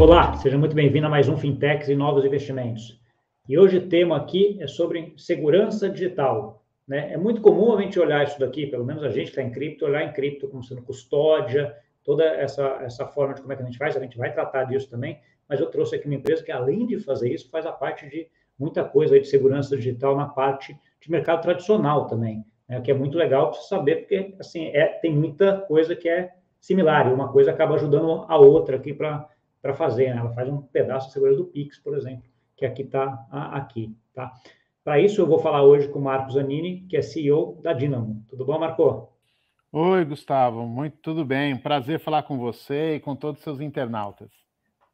Olá, seja muito bem-vindo a mais um Fintechs e Novos Investimentos. E hoje o tema aqui é sobre segurança digital. Né? É muito comum a gente olhar isso daqui, pelo menos a gente que está em cripto, olhar em cripto como sendo custódia, toda essa, essa forma de como é que a gente faz, a gente vai tratar disso também, mas eu trouxe aqui uma empresa que, além de fazer isso, faz a parte de muita coisa de segurança digital na parte de mercado tradicional também, né? que é muito legal para saber, porque assim, é, tem muita coisa que é similar, e uma coisa acaba ajudando a outra aqui para fazer, né? ela faz um pedaço de segurança do Pix, por exemplo, que aqui está aqui, tá? Para isso, eu vou falar hoje com o Marcos Zanini, que é CEO da Dinamo. Tudo bom, Marco? Oi, Gustavo. Muito tudo bem. Prazer falar com você e com todos os seus internautas.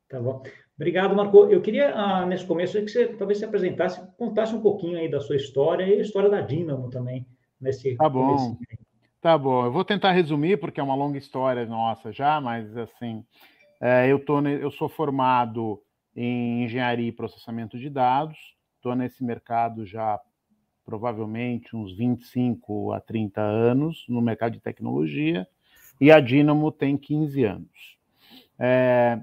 Tá bom. Obrigado, Marco. Eu queria, ah, nesse começo, que você talvez se apresentasse, contasse um pouquinho aí da sua história e a história da Dinamo também, nesse Tá bom. Tá bom. Eu vou tentar resumir, porque é uma longa história nossa já, mas, assim, eu, tô, eu sou formado em engenharia e processamento de dados, estou nesse mercado já provavelmente uns 25 a 30 anos no mercado de tecnologia e a Dynamo tem 15 anos. É,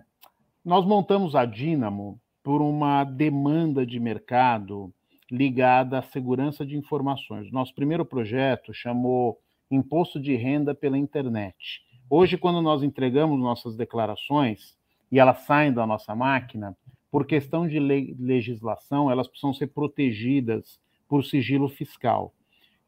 nós montamos a Dynamo por uma demanda de mercado ligada à segurança de informações. Nosso primeiro projeto chamou Imposto de Renda pela Internet. Hoje, quando nós entregamos nossas declarações e elas saem da nossa máquina, por questão de legislação, elas precisam ser protegidas por sigilo fiscal.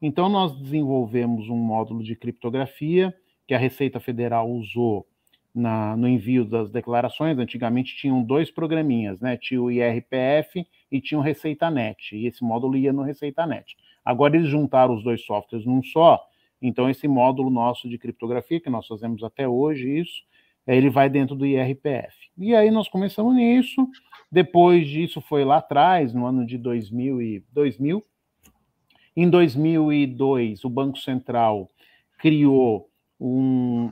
Então, nós desenvolvemos um módulo de criptografia que a Receita Federal usou na, no envio das declarações. Antigamente tinham dois programinhas, né? Tinha o IRPF e tinha o ReceitaNet, e esse módulo ia no ReceitaNet. Agora eles juntaram os dois softwares num só, então esse módulo nosso de criptografia, que nós fazemos até hoje isso, ele vai dentro do IRPF. E aí nós começamos nisso, depois disso foi lá atrás, no ano de 2000, e, 2000. Em 2002, o Banco Central criou um,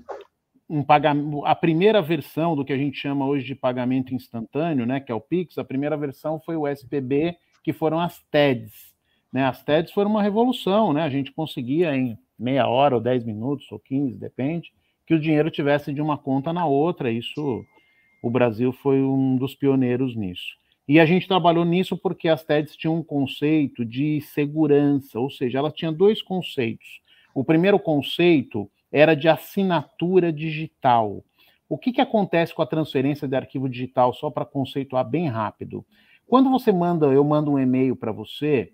um pagamento, a primeira versão do que a gente chama hoje de pagamento instantâneo, né, que é o Pix, a primeira versão foi o SPB, que foram as TEDs. Né? As TEDs foram uma revolução, né? A gente conseguia em meia hora ou dez minutos ou quinze, depende, que o dinheiro tivesse de uma conta na outra. Isso o Brasil foi um dos pioneiros nisso. E a gente trabalhou nisso porque as TEDs tinham um conceito de segurança, ou seja, ela tinha dois conceitos. O primeiro conceito era de assinatura digital. O que, que acontece com a transferência de arquivo digital, só para conceituar bem rápido? Quando você manda, eu mando um e-mail para você,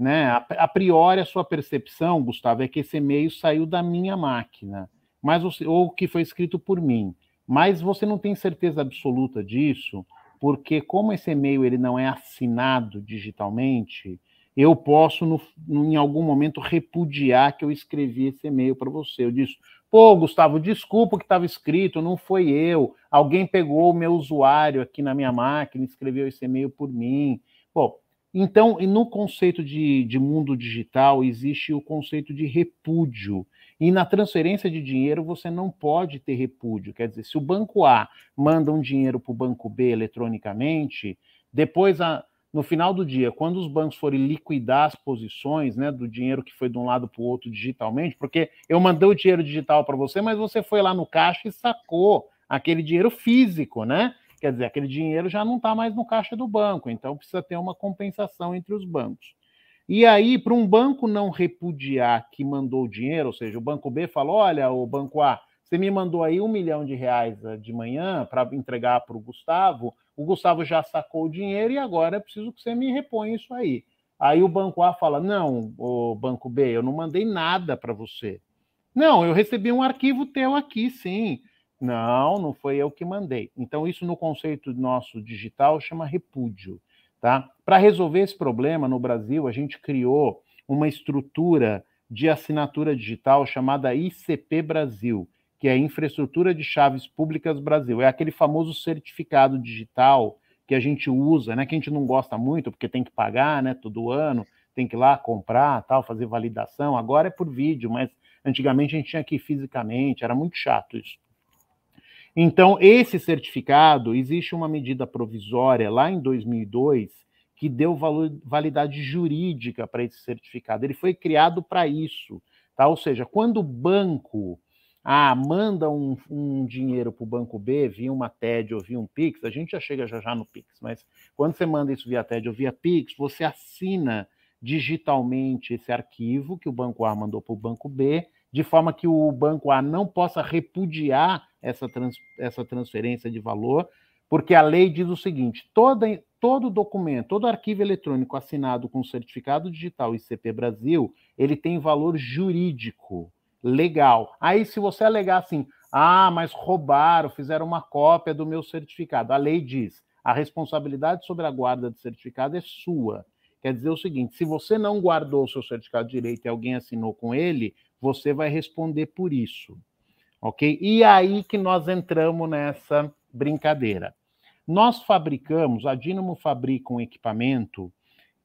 né? A, a, priori a sua percepção, Gustavo, é que esse e-mail saiu da minha máquina, mas ou que foi escrito por mim mas você não tem certeza absoluta disso, porque como esse e-mail ele não é assinado digitalmente, eu posso no, em algum momento repudiar que eu escrevi esse e-mail para você. Eu disse, pô, Gustavo, desculpa que estava escrito, não foi eu. Alguém pegou o meu usuário aqui na minha máquina e escreveu esse e-mail por mim. Bom, então, no conceito de, de mundo digital existe o conceito de repúdio. E na transferência de dinheiro você não pode ter repúdio. Quer dizer, se o banco A manda um dinheiro para o banco B eletronicamente, depois, a, no final do dia, quando os bancos forem liquidar as posições né, do dinheiro que foi de um lado para o outro digitalmente, porque eu mandei o dinheiro digital para você, mas você foi lá no caixa e sacou aquele dinheiro físico, né? Quer dizer, aquele dinheiro já não está mais no caixa do banco, então precisa ter uma compensação entre os bancos. E aí, para um banco não repudiar que mandou o dinheiro, ou seja, o banco B falou: olha, o banco A, você me mandou aí um milhão de reais eh, de manhã para entregar para o Gustavo, o Gustavo já sacou o dinheiro e agora é preciso que você me reponha isso aí. Aí o banco A fala: não, o banco B, eu não mandei nada para você. Não, eu recebi um arquivo teu aqui, sim. Não, não foi eu que mandei. Então, isso no conceito nosso digital chama repúdio. Tá? Para resolver esse problema, no Brasil, a gente criou uma estrutura de assinatura digital chamada ICP Brasil, que é Infraestrutura de Chaves Públicas Brasil. É aquele famoso certificado digital que a gente usa, né, que a gente não gosta muito, porque tem que pagar né, todo ano, tem que ir lá comprar, tal, fazer validação. Agora é por vídeo, mas antigamente a gente tinha que ir fisicamente, era muito chato isso. Então, esse certificado, existe uma medida provisória lá em 2002 que deu validade jurídica para esse certificado. Ele foi criado para isso, tá? Ou seja, quando o banco ah, manda um, um dinheiro para o banco B via uma TED ou via um Pix, a gente já chega já já no Pix, mas quando você manda isso via TED ou via Pix, você assina digitalmente esse arquivo que o banco A mandou para o banco B, de forma que o banco A não possa repudiar essa, trans, essa transferência de valor, porque a lei diz o seguinte: toda, todo documento, todo arquivo eletrônico assinado com certificado digital ICP Brasil, ele tem valor jurídico legal. Aí, se você alegar assim, ah, mas roubaram, fizeram uma cópia do meu certificado, a lei diz, a responsabilidade sobre a guarda do certificado é sua. Quer dizer o seguinte: se você não guardou o seu certificado de direito e alguém assinou com ele, você vai responder por isso. Ok? E aí que nós entramos nessa brincadeira. Nós fabricamos, a Dynamo fabrica um equipamento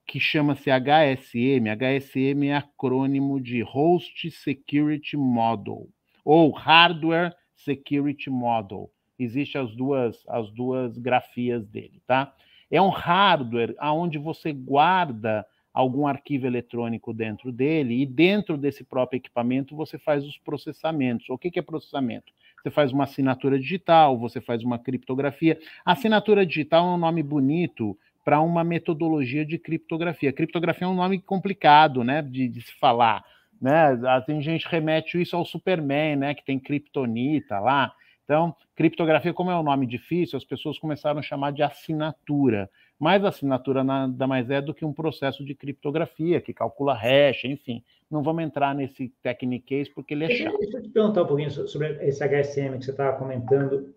que chama-se HSM. HSM é acrônimo de Host Security Model ou Hardware Security Model. Existem as duas as duas grafias dele, tá? É um hardware aonde você guarda algum arquivo eletrônico dentro dele e dentro desse próprio equipamento você faz os processamentos. O que, que é processamento? Você faz uma assinatura digital, você faz uma criptografia. Assinatura digital é um nome bonito para uma metodologia de criptografia. Criptografia é um nome complicado, né, de, de se falar, né? Tem gente remete isso ao Superman, né, que tem criptonita lá. Então, criptografia, como é um nome difícil, as pessoas começaram a chamar de assinatura. Mas assinatura nada mais é do que um processo de criptografia que calcula hash, enfim. Não vamos entrar nesse techniquez porque ele é chato. Deixa eu te perguntar um pouquinho sobre esse HSM que você estava comentando.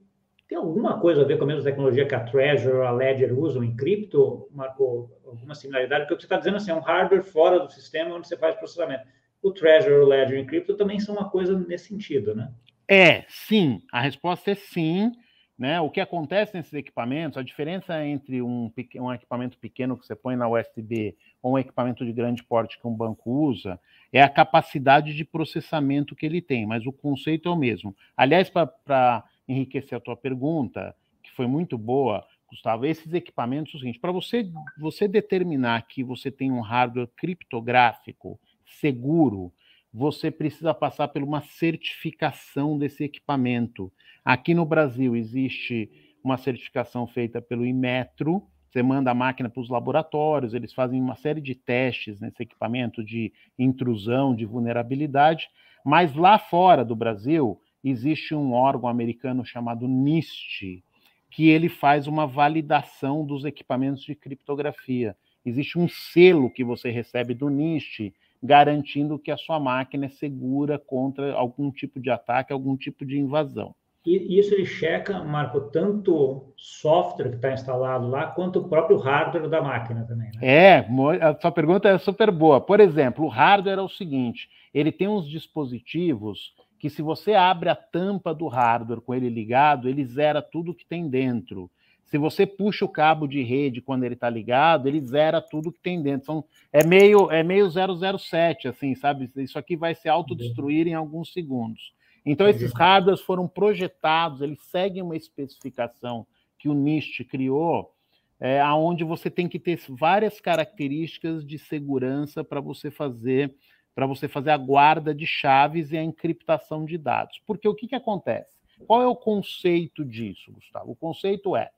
Tem alguma coisa a ver com a mesma tecnologia que a Treasure, a Ledger usam em cripto, Marco? Alguma similaridade? Porque o que você está dizendo assim, é um hardware fora do sistema onde você faz processamento. O Treasure, o Ledger em cripto também são uma coisa nesse sentido, né? É, sim. A resposta é sim. Né? O que acontece nesses equipamentos, a diferença entre um, um equipamento pequeno que você põe na USB ou um equipamento de grande porte que um banco usa, é a capacidade de processamento que ele tem, mas o conceito é o mesmo. Aliás, para enriquecer a tua pergunta, que foi muito boa, Gustavo, esses equipamentos, o seguinte, para você, você determinar que você tem um hardware criptográfico seguro, você precisa passar por uma certificação desse equipamento. Aqui no Brasil existe uma certificação feita pelo Imetro, você manda a máquina para os laboratórios, eles fazem uma série de testes nesse equipamento de intrusão, de vulnerabilidade, mas lá fora do Brasil, existe um órgão americano chamado NIST, que ele faz uma validação dos equipamentos de criptografia. Existe um selo que você recebe do NIST garantindo que a sua máquina é segura contra algum tipo de ataque, algum tipo de invasão. E isso ele checa, Marco, tanto software que está instalado lá, quanto o próprio hardware da máquina também. Né? É, a sua pergunta é super boa. Por exemplo, o hardware é o seguinte: ele tem uns dispositivos que se você abre a tampa do hardware com ele ligado, ele zera tudo que tem dentro. Se você puxa o cabo de rede quando ele está ligado, ele zera tudo que tem dentro. São, é meio é meio 007, assim, sabe? Isso aqui vai se autodestruir em alguns segundos. Então, esses hardwares foram projetados, eles seguem uma especificação que o NIST criou, é, onde você tem que ter várias características de segurança para você fazer para você fazer a guarda de chaves e a encriptação de dados. Porque o que, que acontece? Qual é o conceito disso, Gustavo? O conceito é,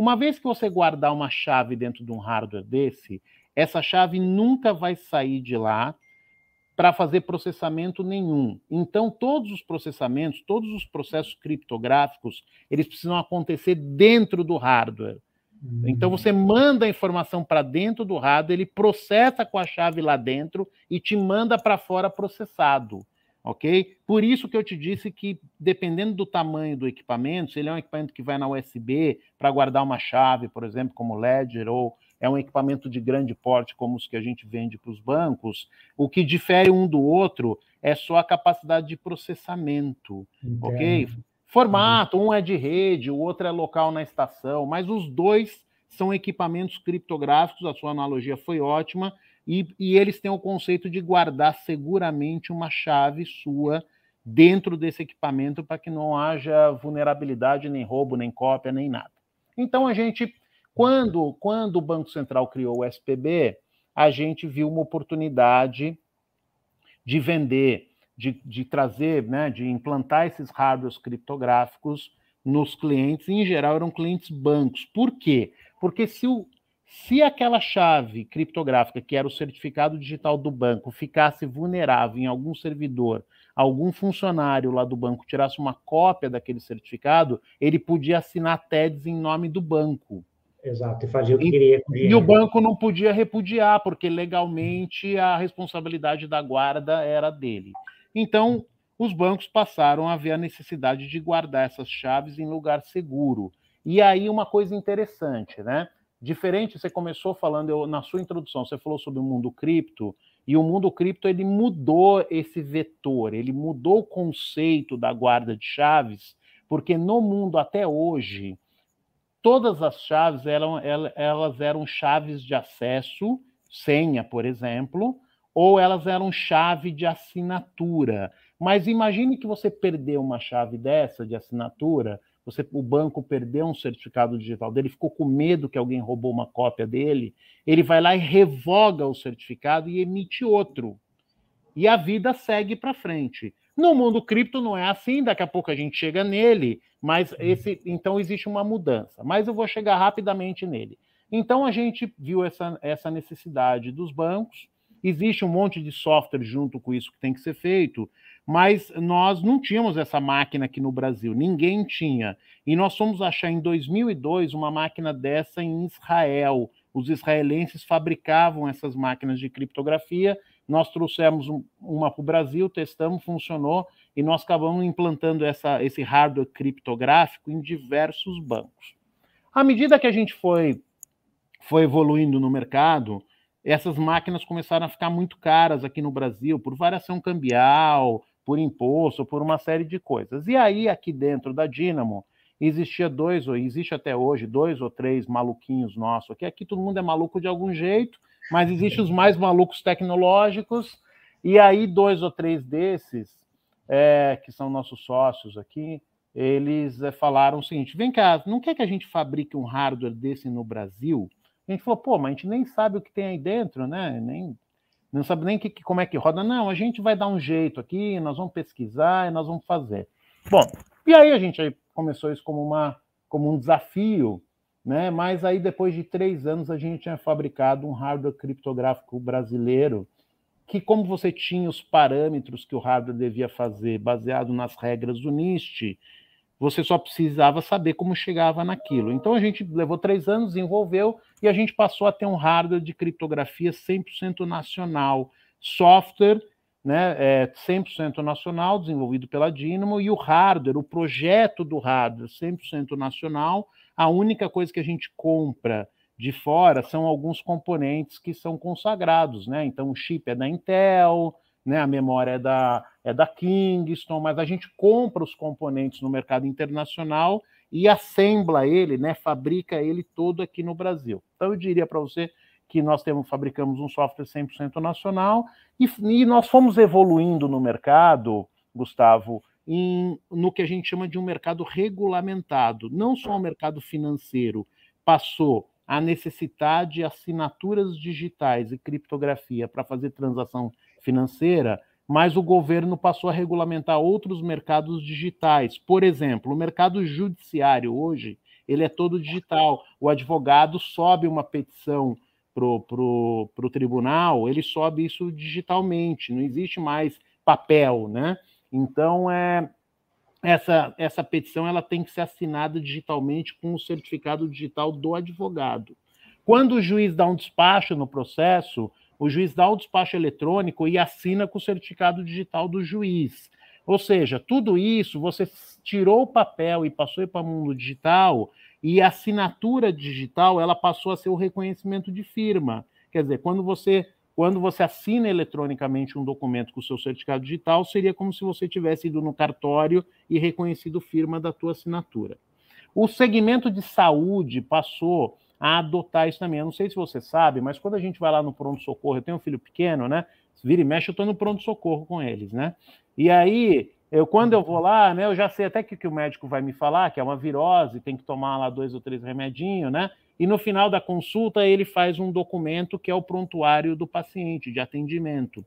uma vez que você guardar uma chave dentro de um hardware desse, essa chave nunca vai sair de lá para fazer processamento nenhum. Então, todos os processamentos, todos os processos criptográficos, eles precisam acontecer dentro do hardware. Então você manda a informação para dentro do hardware, ele processa com a chave lá dentro e te manda para fora processado, ok? Por isso que eu te disse que dependendo do tamanho do equipamento, se ele é um equipamento que vai na USB para guardar uma chave, por exemplo, como Ledger, ou é um equipamento de grande porte, como os que a gente vende para os bancos, o que difere um do outro é só a capacidade de processamento, Entendo. ok? Formato, um é de rede, o outro é local na estação, mas os dois são equipamentos criptográficos, a sua analogia foi ótima, e, e eles têm o conceito de guardar seguramente uma chave sua dentro desse equipamento para que não haja vulnerabilidade, nem roubo, nem cópia, nem nada. Então a gente, quando, quando o Banco Central criou o SPB, a gente viu uma oportunidade de vender de, de trazer, né, de implantar esses hardwares criptográficos nos clientes, e em geral eram clientes bancos. Por quê? Porque se, o, se aquela chave criptográfica, que era o certificado digital do banco, ficasse vulnerável em algum servidor, algum funcionário lá do banco tirasse uma cópia daquele certificado, ele podia assinar TEDs em nome do banco. Exato, e fazia o que queria. E o banco não podia repudiar, porque legalmente a responsabilidade da guarda era dele. Então, os bancos passaram a ver a necessidade de guardar essas chaves em lugar seguro. E aí, uma coisa interessante, né? Diferente, você começou falando, eu, na sua introdução, você falou sobre o mundo cripto, e o mundo cripto ele mudou esse vetor, ele mudou o conceito da guarda de chaves, porque no mundo até hoje, todas as chaves eram, elas eram chaves de acesso, senha, por exemplo, ou elas eram chave de assinatura. Mas imagine que você perdeu uma chave dessa de assinatura, você, o banco perdeu um certificado digital dele, ficou com medo que alguém roubou uma cópia dele, ele vai lá e revoga o certificado e emite outro. E a vida segue para frente. No mundo cripto não é assim, daqui a pouco a gente chega nele, mas uhum. esse, então existe uma mudança. Mas eu vou chegar rapidamente nele. Então a gente viu essa, essa necessidade dos bancos. Existe um monte de software junto com isso que tem que ser feito, mas nós não tínhamos essa máquina aqui no Brasil, ninguém tinha. E nós fomos achar em 2002 uma máquina dessa em Israel. Os israelenses fabricavam essas máquinas de criptografia nós trouxemos uma para o Brasil, testamos, funcionou, e nós acabamos implantando essa, esse hardware criptográfico em diversos bancos. À medida que a gente foi, foi evoluindo no mercado, essas máquinas começaram a ficar muito caras aqui no Brasil, por variação cambial, por imposto, por uma série de coisas. E aí, aqui dentro da Dynamo, existia dois, ou existe até hoje, dois ou três maluquinhos nossos aqui. Aqui todo mundo é maluco de algum jeito, mas existem os mais malucos tecnológicos, e aí dois ou três desses, é, que são nossos sócios aqui, eles é, falaram o seguinte: vem cá, não quer que a gente fabrique um hardware desse no Brasil? A gente falou, pô, mas a gente nem sabe o que tem aí dentro, né? Nem, não sabe nem que, como é que roda. Não, a gente vai dar um jeito aqui, nós vamos pesquisar e nós vamos fazer. Bom, e aí a gente começou isso como, uma, como um desafio né? Mas aí depois de três anos a gente tinha fabricado um hardware criptográfico brasileiro que, como você tinha os parâmetros que o hardware devia fazer baseado nas regras do NIST, você só precisava saber como chegava naquilo. Então a gente levou três anos, desenvolveu e a gente passou a ter um hardware de criptografia 100% nacional, software né, é 100% nacional, desenvolvido pela Dynamo, e o hardware, o projeto do hardware 100% nacional, a única coisa que a gente compra de fora são alguns componentes que são consagrados, né? Então o chip é da Intel, né? A memória é da é da Kingston, mas a gente compra os componentes no mercado internacional e assembla ele, né? Fabrica ele todo aqui no Brasil. Então eu diria para você que nós temos fabricamos um software 100% nacional e, e nós fomos evoluindo no mercado, Gustavo, em, no que a gente chama de um mercado regulamentado. Não só o mercado financeiro passou a necessitar de assinaturas digitais e criptografia para fazer transação financeira, mas o governo passou a regulamentar outros mercados digitais. Por exemplo, o mercado judiciário hoje ele é todo digital. O advogado sobe uma petição para o tribunal, ele sobe isso digitalmente, não existe mais papel, né? Então, é, essa, essa petição ela tem que ser assinada digitalmente com o certificado digital do advogado. Quando o juiz dá um despacho no processo, o juiz dá o despacho eletrônico e assina com o certificado digital do juiz. Ou seja, tudo isso você tirou o papel e passou para o mundo digital, e a assinatura digital ela passou a ser o reconhecimento de firma. Quer dizer, quando você quando você assina eletronicamente um documento com o seu certificado digital, seria como se você tivesse ido no cartório e reconhecido firma da tua assinatura. O segmento de saúde passou a adotar isso também. Eu não sei se você sabe, mas quando a gente vai lá no pronto-socorro, eu tenho um filho pequeno, né? Vira e mexe, eu estou no pronto-socorro com eles, né? E aí, eu, quando eu vou lá, né, eu já sei até que, que o médico vai me falar, que é uma virose, tem que tomar lá dois ou três remedinhos, né? E no final da consulta, ele faz um documento que é o prontuário do paciente, de atendimento.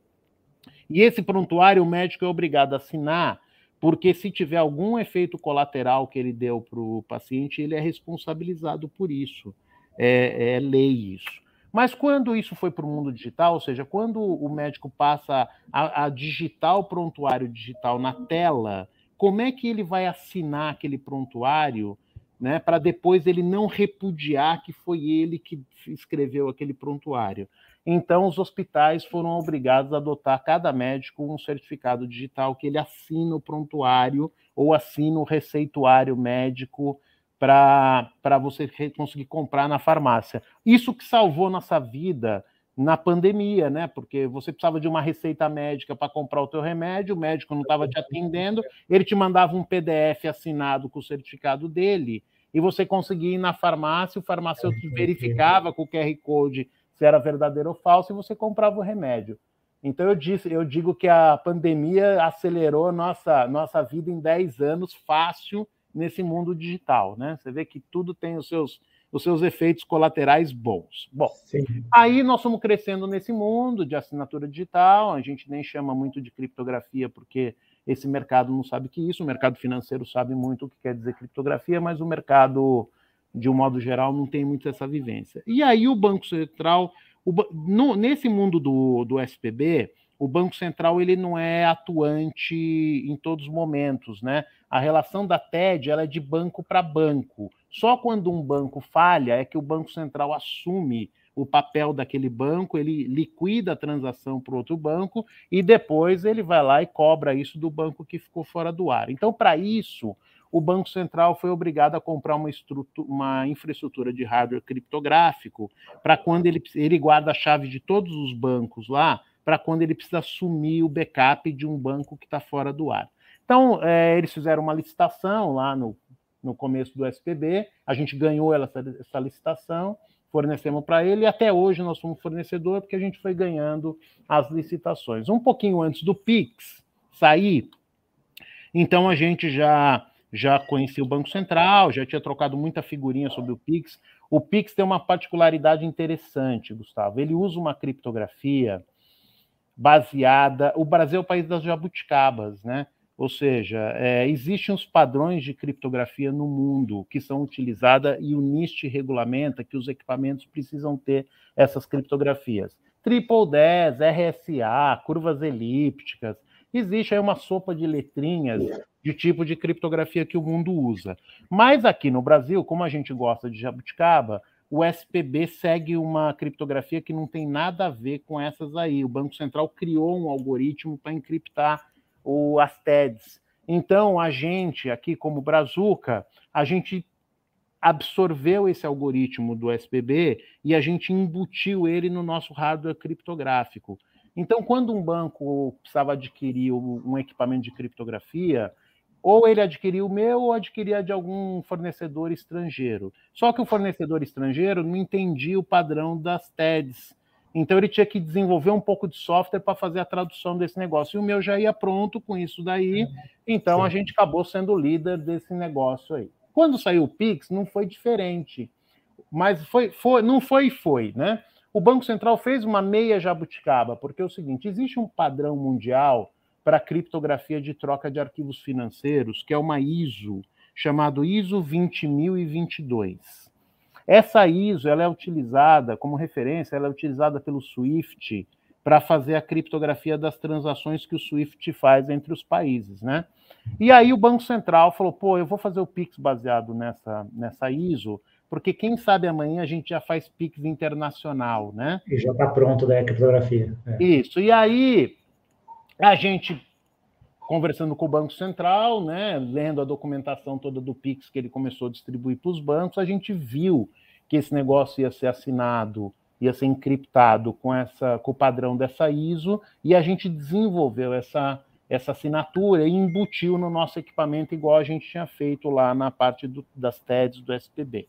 E esse prontuário o médico é obrigado a assinar, porque se tiver algum efeito colateral que ele deu para o paciente, ele é responsabilizado por isso. É, é lei isso. Mas quando isso foi para o mundo digital, ou seja, quando o médico passa a, a digitar o prontuário digital na tela, como é que ele vai assinar aquele prontuário né, para depois ele não repudiar que foi ele que escreveu aquele prontuário? Então, os hospitais foram obrigados a adotar cada médico um certificado digital que ele assina o prontuário ou assina o receituário médico para você conseguir comprar na farmácia. Isso que salvou nossa vida na pandemia, né? Porque você precisava de uma receita médica para comprar o teu remédio, o médico não estava te atendendo, ele te mandava um PDF assinado com o certificado dele, e você conseguia ir na farmácia, o farmacêutico verificava com o QR Code se era verdadeiro ou falso, e você comprava o remédio. Então eu disse, eu digo que a pandemia acelerou nossa nossa vida em 10 anos fácil nesse mundo digital, né? Você vê que tudo tem os seus os seus efeitos colaterais bons. Bom, Sim. aí nós estamos crescendo nesse mundo de assinatura digital, a gente nem chama muito de criptografia porque esse mercado não sabe o que é isso, o mercado financeiro sabe muito o que quer dizer criptografia, mas o mercado, de um modo geral, não tem muito essa vivência. E aí o Banco Central, o, no, nesse mundo do, do SPB, o Banco Central ele não é atuante em todos os momentos, né? A relação da TED ela é de banco para banco. Só quando um banco falha é que o Banco Central assume o papel daquele banco, ele liquida a transação para outro banco e depois ele vai lá e cobra isso do banco que ficou fora do ar. Então, para isso, o Banco Central foi obrigado a comprar uma, uma infraestrutura de hardware criptográfico para quando ele, ele guarda a chave de todos os bancos lá, para quando ele precisa assumir o backup de um banco que está fora do ar. Então, é, eles fizeram uma licitação lá no, no começo do SPB, a gente ganhou essa, essa licitação, fornecemos para ele, e até hoje nós somos fornecedor, porque a gente foi ganhando as licitações. Um pouquinho antes do PIX sair, então a gente já já conhecia o Banco Central, já tinha trocado muita figurinha sobre o Pix. O Pix tem uma particularidade interessante, Gustavo. Ele usa uma criptografia baseada. O Brasil é o país das jabuticabas, né? Ou seja, é, existem os padrões de criptografia no mundo que são utilizados e o NIST regulamenta que os equipamentos precisam ter essas criptografias. Triple 10, RSA, curvas elípticas. Existe aí uma sopa de letrinhas de tipo de criptografia que o mundo usa. Mas aqui no Brasil, como a gente gosta de jabuticaba, o SPB segue uma criptografia que não tem nada a ver com essas aí. O Banco Central criou um algoritmo para encriptar o, as TEDs. Então, a gente, aqui como Brazuca, a gente absorveu esse algoritmo do SPB e a gente embutiu ele no nosso hardware criptográfico. Então, quando um banco precisava adquirir um equipamento de criptografia, ou ele adquiria o meu ou adquiria de algum fornecedor estrangeiro. Só que o fornecedor estrangeiro não entendia o padrão das TEDs. Então ele tinha que desenvolver um pouco de software para fazer a tradução desse negócio. E o meu já ia pronto com isso daí. Então Sim. a gente acabou sendo líder desse negócio aí. Quando saiu o Pix, não foi diferente. Mas foi, foi, não foi e foi, né? O Banco Central fez uma meia jabuticaba, porque é o seguinte: existe um padrão mundial para criptografia de troca de arquivos financeiros, que é uma ISO, chamado ISO 20022. Essa ISO ela é utilizada como referência, ela é utilizada pelo SWIFT para fazer a criptografia das transações que o SWIFT faz entre os países, né? E aí o Banco Central falou, pô, eu vou fazer o Pix baseado nessa, nessa ISO, porque quem sabe amanhã a gente já faz Pix internacional, né? E já está pronto da criptografia. É. Isso, e aí a gente conversando com o Banco Central, né, lendo a documentação toda do Pix que ele começou a distribuir para os bancos, a gente viu que esse negócio ia ser assinado, ia ser encriptado com essa com o padrão dessa ISO e a gente desenvolveu essa essa assinatura e embutiu no nosso equipamento igual a gente tinha feito lá na parte do, das TEDs do SPB.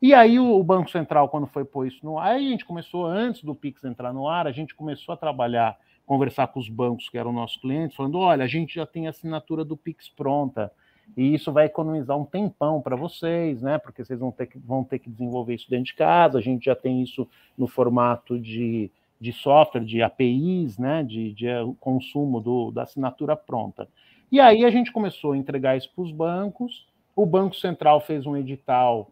E aí o, o Banco Central quando foi pôr isso no ar, a gente começou antes do Pix entrar no ar, a gente começou a trabalhar conversar com os bancos que eram nossos clientes, falando: olha, a gente já tem a assinatura do Pix pronta, e isso vai economizar um tempão para vocês, né? Porque vocês vão ter, que, vão ter que desenvolver isso dentro de casa, a gente já tem isso no formato de, de software, de APIs, né, de, de consumo do, da assinatura pronta. E aí a gente começou a entregar isso para os bancos. O Banco Central fez um edital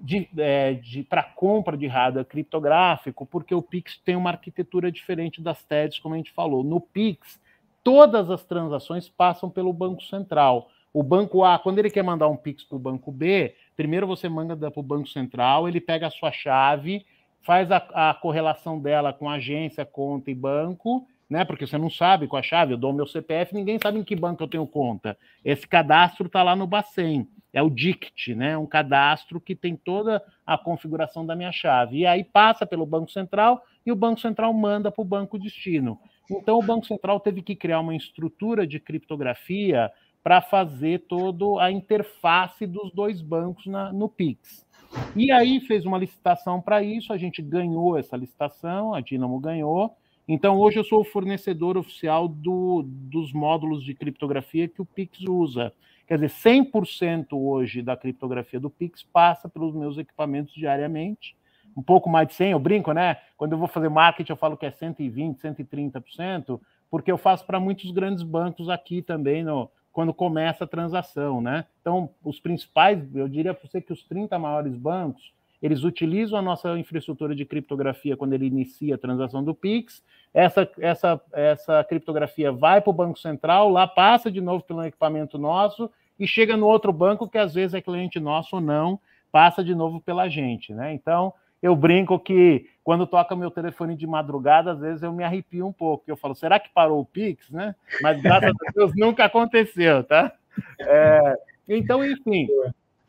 de, é, de para compra de hardware criptográfico, porque o Pix tem uma arquitetura diferente das TEDs, como a gente falou. No Pix, todas as transações passam pelo Banco Central. O banco A, quando ele quer mandar um Pix para o banco B, primeiro você manda para o Banco Central, ele pega a sua chave, faz a, a correlação dela com agência, conta e banco, né? Porque você não sabe com a chave, eu dou meu CPF, ninguém sabe em que banco eu tenho conta. Esse cadastro está lá no Bacen, é o DICT, né? Um cadastro que tem toda a configuração da minha chave. E aí passa pelo Banco Central e o Banco Central manda para o banco destino. Então o Banco Central teve que criar uma estrutura de criptografia para fazer toda a interface dos dois bancos na, no Pix. E aí fez uma licitação para isso, a gente ganhou essa licitação, a Dinamo ganhou, então, hoje eu sou o fornecedor oficial do, dos módulos de criptografia que o Pix usa. Quer dizer, 100% hoje da criptografia do Pix passa pelos meus equipamentos diariamente. Um pouco mais de 100, eu brinco, né? Quando eu vou fazer marketing, eu falo que é 120%, 130%, porque eu faço para muitos grandes bancos aqui também, no, quando começa a transação, né? Então, os principais, eu diria para você que os 30 maiores bancos, eles utilizam a nossa infraestrutura de criptografia quando ele inicia a transação do Pix. Essa, essa, essa criptografia vai para o Banco Central, lá passa de novo pelo equipamento nosso e chega no outro banco, que às vezes é cliente nosso ou não, passa de novo pela gente. Né? Então, eu brinco que quando toca meu telefone de madrugada, às vezes eu me arrepio um pouco. Eu falo, será que parou o Pix? Né? Mas graças a Deus nunca aconteceu, tá? É, então, enfim,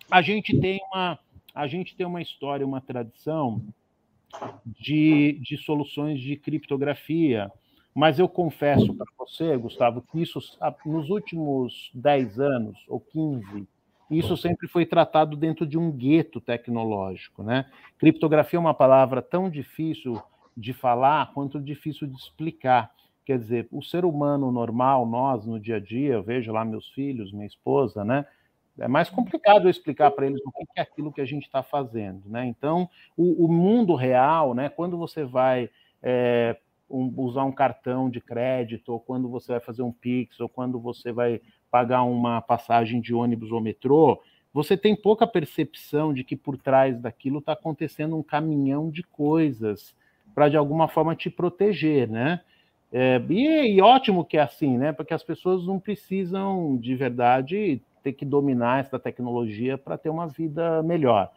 a gente tem uma a gente tem uma história, uma tradição de, de soluções de criptografia, mas eu confesso para você, Gustavo, que isso, nos últimos 10 anos ou 15, isso sempre foi tratado dentro de um gueto tecnológico. Né? Criptografia é uma palavra tão difícil de falar quanto difícil de explicar. Quer dizer, o ser humano normal, nós no dia a dia, eu vejo lá meus filhos, minha esposa, né? É mais complicado explicar para eles o que é aquilo que a gente está fazendo, né? Então, o, o, mundo real, né? Quando você vai é, um, usar um cartão de crédito, ou quando você vai fazer um Pix, ou quando você vai pagar uma passagem de ônibus ou metrô, você tem pouca percepção de que por trás daquilo está acontecendo um caminhão de coisas para de alguma forma te proteger, né? É, e, e ótimo que é assim, né? Porque as pessoas não precisam de verdade ter que dominar essa tecnologia para ter uma vida melhor.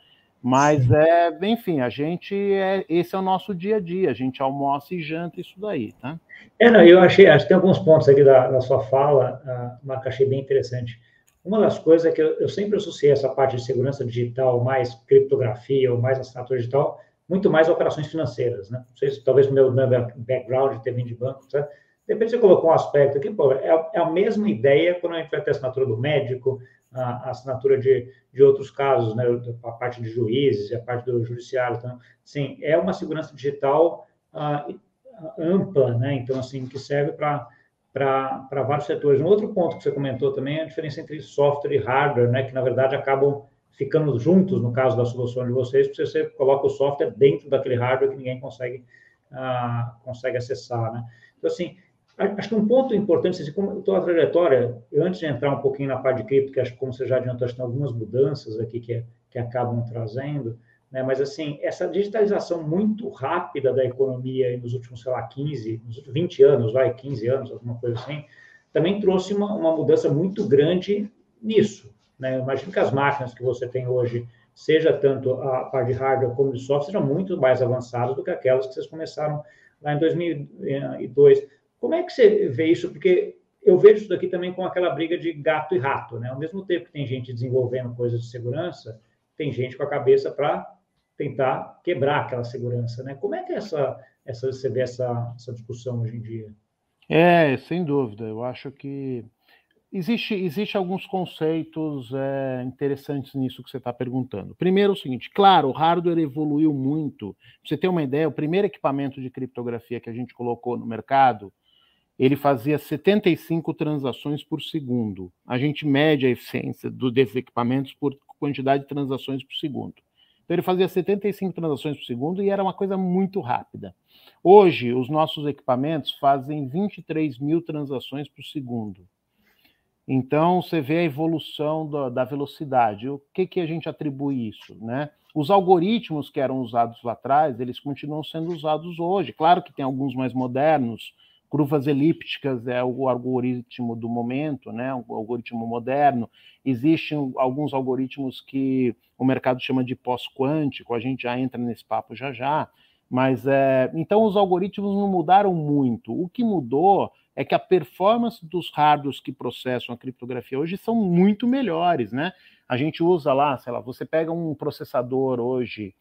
Mas Sim. é, enfim, a gente é, esse é o nosso dia a dia, a gente almoça e janta isso daí, tá? É, não, eu achei, acho que tem alguns pontos aqui da, da sua fala, uh, Marco, achei bem interessante. Uma das coisas é que eu, eu, sempre associei essa parte de segurança digital, mais criptografia ou mais assinatura digital, muito mais operações financeiras, né? Não sei se talvez o meu, meu background vindo de banco, sabe? De repente você colocou um aspecto aqui, pô, é, é, a mesma ideia quando a gente vai ter a assinatura do médico, a, a assinatura de, de outros casos, né, a parte de juízes, a parte do judiciário. Então, sim, é uma segurança digital uh, ampla, né? Então, assim, que serve para para vários setores. Um outro ponto que você comentou também é a diferença entre software e hardware, né, que na verdade acabam ficando juntos no caso da solução de vocês, porque você coloca o software dentro daquele hardware que ninguém consegue, uh, consegue acessar, né? Então, assim, Acho que um ponto importante, assim, como a trajetória, antes de entrar um pouquinho na parte de cripto, que acho que como você já adiantou, acho que tem algumas mudanças aqui que, que acabam trazendo, né? mas assim, essa digitalização muito rápida da economia nos últimos, sei lá, 15, nos últimos 20 anos, vai, 15 anos, alguma coisa assim, também trouxe uma, uma mudança muito grande nisso. Né? Imagino que as máquinas que você tem hoje, seja tanto a parte de hardware como de software, sejam muito mais avançadas do que aquelas que vocês começaram lá em 2002. Como é que você vê isso? Porque eu vejo isso daqui também com aquela briga de gato e rato, né? Ao mesmo tempo que tem gente desenvolvendo coisas de segurança, tem gente com a cabeça para tentar quebrar aquela segurança, né? Como é que é essa, essa, você vê essa, essa discussão hoje em dia? É, sem dúvida. Eu acho que existe, existe alguns conceitos é, interessantes nisso que você está perguntando. Primeiro, é o seguinte: claro, o hardware evoluiu muito. Pra você ter uma ideia, o primeiro equipamento de criptografia que a gente colocou no mercado ele fazia 75 transações por segundo. A gente mede a eficiência do, desses equipamentos por quantidade de transações por segundo. Então ele fazia 75 transações por segundo e era uma coisa muito rápida. Hoje, os nossos equipamentos fazem 23 mil transações por segundo. Então, você vê a evolução da, da velocidade. O que, que a gente atribui isso? Né? Os algoritmos que eram usados lá atrás, eles continuam sendo usados hoje. Claro que tem alguns mais modernos, curvas elípticas é o algoritmo do momento, né? o algoritmo moderno. Existem alguns algoritmos que o mercado chama de pós-quântico, a gente já entra nesse papo já já. Mas é, então os algoritmos não mudaram muito. O que mudou é que a performance dos hardwares que processam a criptografia hoje são muito melhores, né? A gente usa lá, sei lá, você pega um processador hoje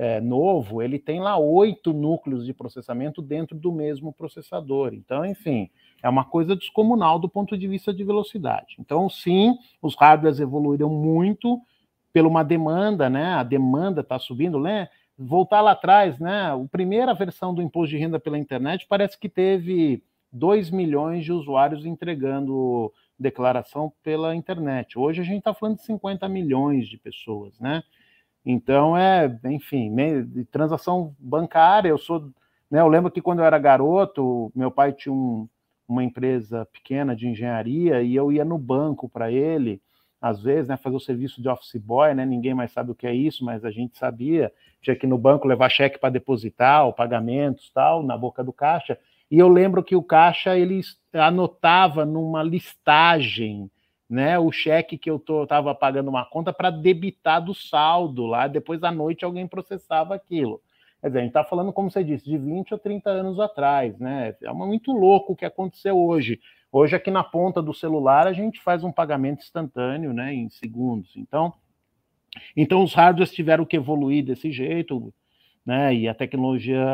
é, novo, ele tem lá oito núcleos de processamento dentro do mesmo processador. Então, enfim, é uma coisa descomunal do ponto de vista de velocidade. Então, sim, os hardwares evoluíram muito pela uma demanda, né? A demanda está subindo, né? voltar lá atrás, né? A primeira versão do imposto de renda pela internet parece que teve 2 milhões de usuários entregando declaração pela internet. Hoje a gente está falando de 50 milhões de pessoas, né? Então é, enfim, transação bancária. Eu sou, né? Eu lembro que quando eu era garoto, meu pai tinha um, uma empresa pequena de engenharia e eu ia no banco para ele às vezes, né, fazer o serviço de office boy, né, ninguém mais sabe o que é isso, mas a gente sabia, tinha que ir no banco levar cheque para depositar, o pagamentos, tal, na boca do caixa, e eu lembro que o caixa, ele anotava numa listagem, né, o cheque que eu estava pagando uma conta para debitar do saldo lá, depois à noite alguém processava aquilo. Quer dizer, a gente está falando, como você disse, de 20 ou 30 anos atrás, né? É muito louco o que aconteceu hoje. Hoje, aqui na ponta do celular, a gente faz um pagamento instantâneo, né, em segundos. Então, então os hardwares tiveram que evoluir desse jeito, né, e a tecnologia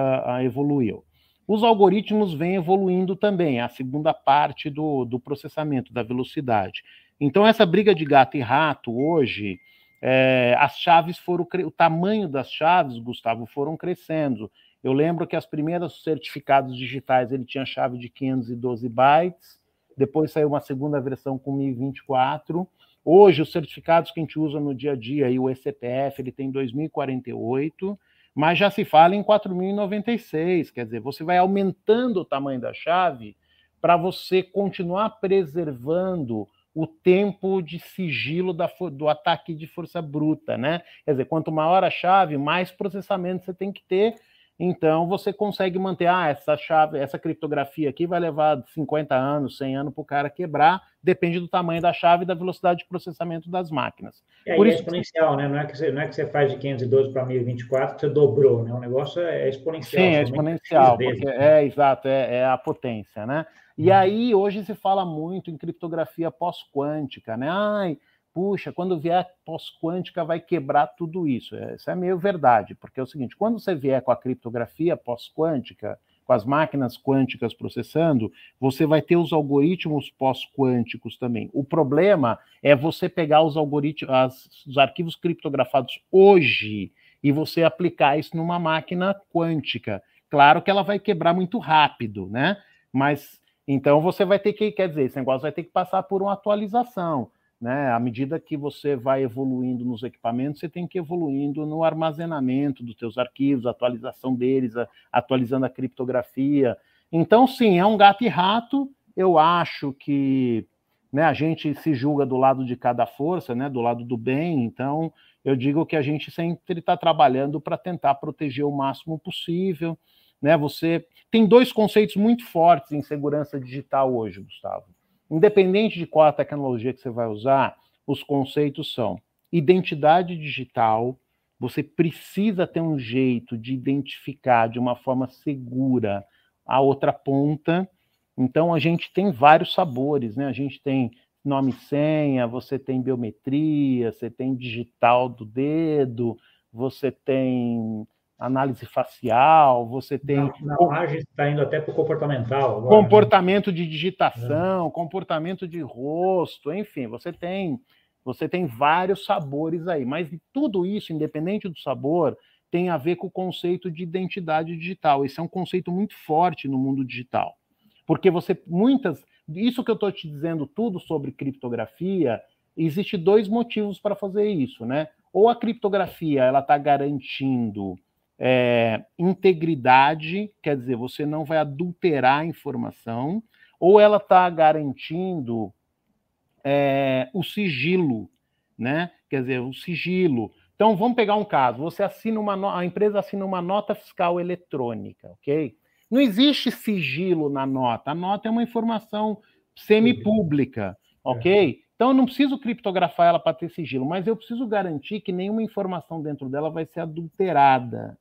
evoluiu. Os algoritmos vêm evoluindo também, a segunda parte do, do processamento, da velocidade. Então, essa briga de gato e rato hoje, é, as chaves foram, o tamanho das chaves, Gustavo, foram crescendo. Eu lembro que as primeiras certificados digitais ele tinha chave de 512 bytes, depois saiu uma segunda versão com 1024. Hoje, os certificados que a gente usa no dia a dia, e o ECPF, ele tem 2048, mas já se fala em 4096, quer dizer, você vai aumentando o tamanho da chave para você continuar preservando o tempo de sigilo da, do ataque de força bruta, né? Quer dizer, quanto maior a chave, mais processamento você tem que ter então você consegue manter, ah, essa chave, essa criptografia aqui vai levar 50 anos, 100 anos para o cara quebrar, depende do tamanho da chave e da velocidade de processamento das máquinas. É, Por é isso exponencial, né? Não é, que você, não é que você faz de 512 para 1024 que você dobrou, né? O negócio é exponencial. Sim, é exponencial, porque é exato, é, é a potência, né? E hum. aí hoje se fala muito em criptografia pós-quântica, né? Ai, puxa, quando vier pós-quântica vai quebrar tudo isso. É, isso é meio verdade, porque é o seguinte: quando você vier com a criptografia pós-quântica, com as máquinas quânticas processando, você vai ter os algoritmos pós-quânticos também. O problema é você pegar os algoritmos, as, os arquivos criptografados hoje e você aplicar isso numa máquina quântica. Claro que ela vai quebrar muito rápido, né? Mas então você vai ter que, quer dizer, esse negócio vai ter que passar por uma atualização. Né? À medida que você vai evoluindo nos equipamentos, você tem que ir evoluindo no armazenamento dos teus arquivos, atualização deles, atualizando a criptografia. Então, sim, é um gato e rato. Eu acho que né, a gente se julga do lado de cada força, né, do lado do bem. Então, eu digo que a gente sempre está trabalhando para tentar proteger o máximo possível. Né? Você tem dois conceitos muito fortes em segurança digital hoje, Gustavo. Independente de qual a tecnologia que você vai usar, os conceitos são identidade digital, você precisa ter um jeito de identificar de uma forma segura a outra ponta. Então a gente tem vários sabores, né? A gente tem nome e senha, você tem biometria, você tem digital do dedo, você tem análise facial, você tem. Na, na está indo até para o comportamental. Agora, né? comportamento né? de digitação, é. comportamento de rosto, enfim, você tem. Você tem vários sabores aí, mas tudo isso, independente do sabor, tem a ver com o conceito de identidade digital. Esse é um conceito muito forte no mundo digital. Porque você, muitas. Isso que eu estou te dizendo tudo sobre criptografia, existe dois motivos para fazer isso, né? ou a criptografia ela está garantindo é, integridade, quer dizer, você não vai adulterar a informação, ou ela está garantindo é, o sigilo, né? Quer dizer, o sigilo. Então, vamos pegar um caso. Você assina uma a empresa assina uma nota fiscal eletrônica, ok? Não existe sigilo na nota. A nota é uma informação semipública, ok? Então, eu não preciso criptografar ela para ter sigilo, mas eu preciso garantir que nenhuma informação dentro dela vai ser adulterada,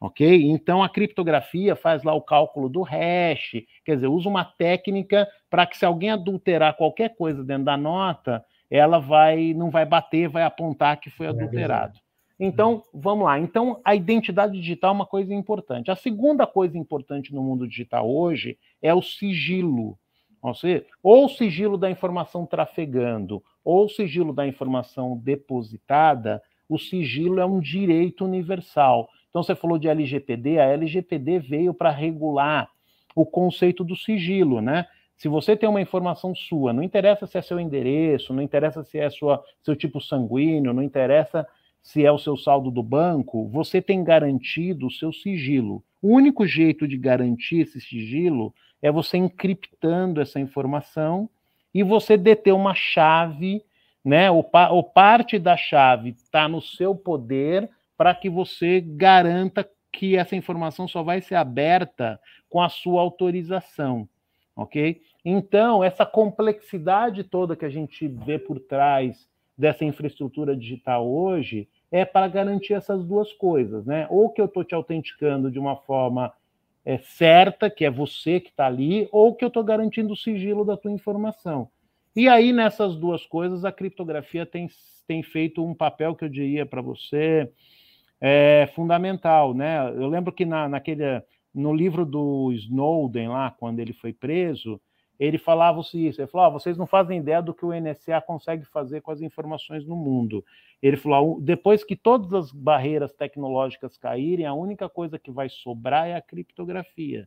ok? Então a criptografia faz lá o cálculo do hash, quer dizer, usa uma técnica para que se alguém adulterar qualquer coisa dentro da nota, ela vai não vai bater, vai apontar que foi adulterado. Então, vamos lá. Então, a identidade digital é uma coisa importante. A segunda coisa importante no mundo digital hoje é o sigilo. Ou, seja, ou o sigilo da informação trafegando, ou o sigilo da informação depositada, o sigilo é um direito universal. Então, você falou de LGPD, a LGPD veio para regular o conceito do sigilo, né? Se você tem uma informação sua, não interessa se é seu endereço, não interessa se é sua, seu tipo sanguíneo, não interessa se é o seu saldo do banco, você tem garantido o seu sigilo. O único jeito de garantir esse sigilo é você encriptando essa informação e você deter uma chave, né? Ou, ou parte da chave está no seu poder para que você garanta que essa informação só vai ser aberta com a sua autorização, ok? Então, essa complexidade toda que a gente vê por trás dessa infraestrutura digital hoje é para garantir essas duas coisas, né? Ou que eu estou te autenticando de uma forma é, certa, que é você que está ali, ou que eu estou garantindo o sigilo da tua informação. E aí, nessas duas coisas, a criptografia tem, tem feito um papel que eu diria para você é fundamental, né? Eu lembro que na, naquele, no livro do Snowden lá, quando ele foi preso, ele falava isso, ele falou, oh, vocês não fazem ideia do que o NSA consegue fazer com as informações no mundo. Ele falou, depois que todas as barreiras tecnológicas caírem, a única coisa que vai sobrar é a criptografia.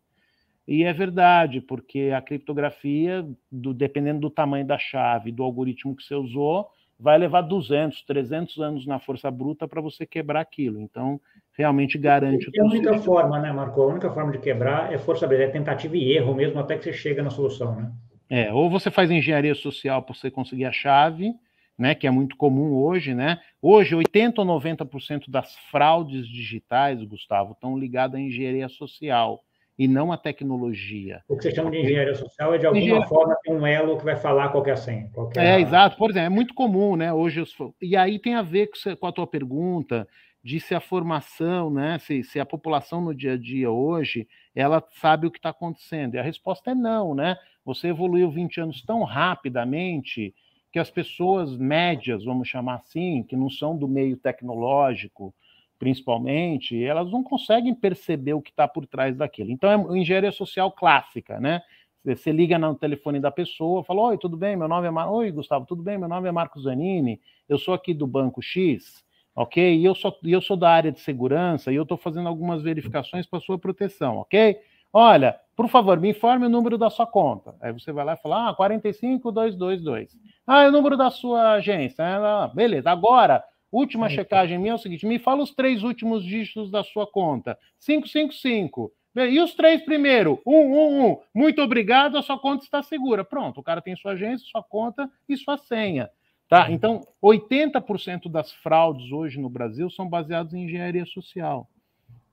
E é verdade, porque a criptografia, do, dependendo do tamanho da chave, do algoritmo que você usou, vai levar 200, 300 anos na força bruta para você quebrar aquilo. Então, realmente garante. E a única forma, né, Marco? A única forma de quebrar é força bruta, é tentativa e erro mesmo até que você chega na solução, né? É, ou você faz engenharia social para você conseguir a chave, né, que é muito comum hoje, né? Hoje, 80 ou 90% das fraudes digitais, Gustavo, estão ligadas à engenharia social e não a tecnologia. O que você chama de engenharia social é de alguma engenharia... forma ter um elo que vai falar qual a senha. É, é, exato. Por exemplo, é muito comum, né? Hoje, e aí tem a ver com a tua pergunta de se a formação, né? Se, se a população no dia a dia hoje, ela sabe o que está acontecendo. E a resposta é não, né? Você evoluiu 20 anos tão rapidamente que as pessoas médias, vamos chamar assim, que não são do meio tecnológico, principalmente, elas não conseguem perceber o que está por trás daquilo. Então, é engenharia social clássica, né? Você liga no telefone da pessoa, fala: Oi, tudo bem? Meu nome é Mar... Oi, Gustavo, tudo bem? Meu nome é Marcos Zanini, eu sou aqui do Banco X, ok? E eu sou, eu sou da área de segurança e eu estou fazendo algumas verificações para sua proteção, ok? Olha, por favor, me informe o número da sua conta. Aí você vai lá e fala: Ah, 45222. Ah, é o número da sua agência. Ah, beleza, agora Última é, checagem minha é o seguinte: me fala os três últimos dígitos da sua conta. 555. E os três primeiro? Um, um, um. Muito obrigado, a sua conta está segura. Pronto, o cara tem sua agência, sua conta e sua senha. Tá? Uhum. Então, 80% das fraudes hoje no Brasil são baseadas em engenharia social.